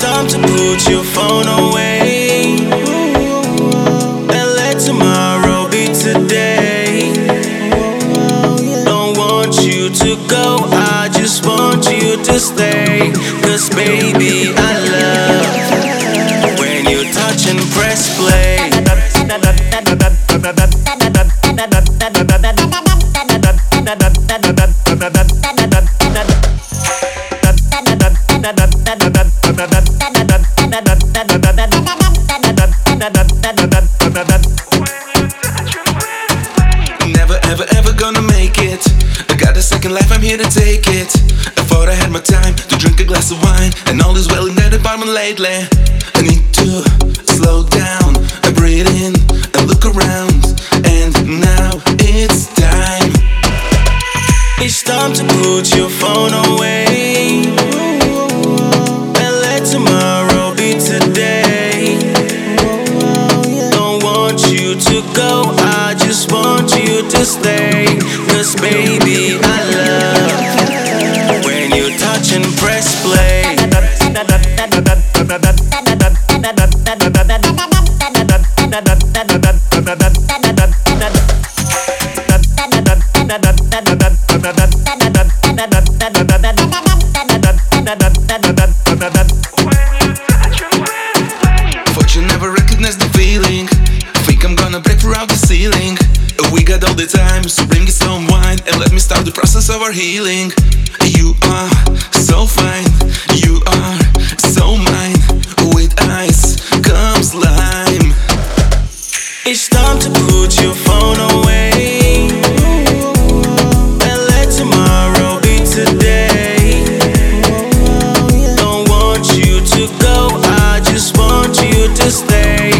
put your phone away and let tomorrow be today. Don't want you to go, I just want you to stay. Cause baby, I love when you touch and press play. Never, ever, ever gonna make it. I got a second life, I'm here to take it. I thought I had my time to drink a glass of wine, and all is well in that apartment lately. I need to slow down, I breathe in, and look around, go, I just want you to stay. Cause baby, I love when you touch and press play. But you never recognize the feeling. The process of our healing. You are so fine, you are so mine. With ice comes lime. It's time to put your phone away and let tomorrow be today. Don't want you to go, I just want you to stay.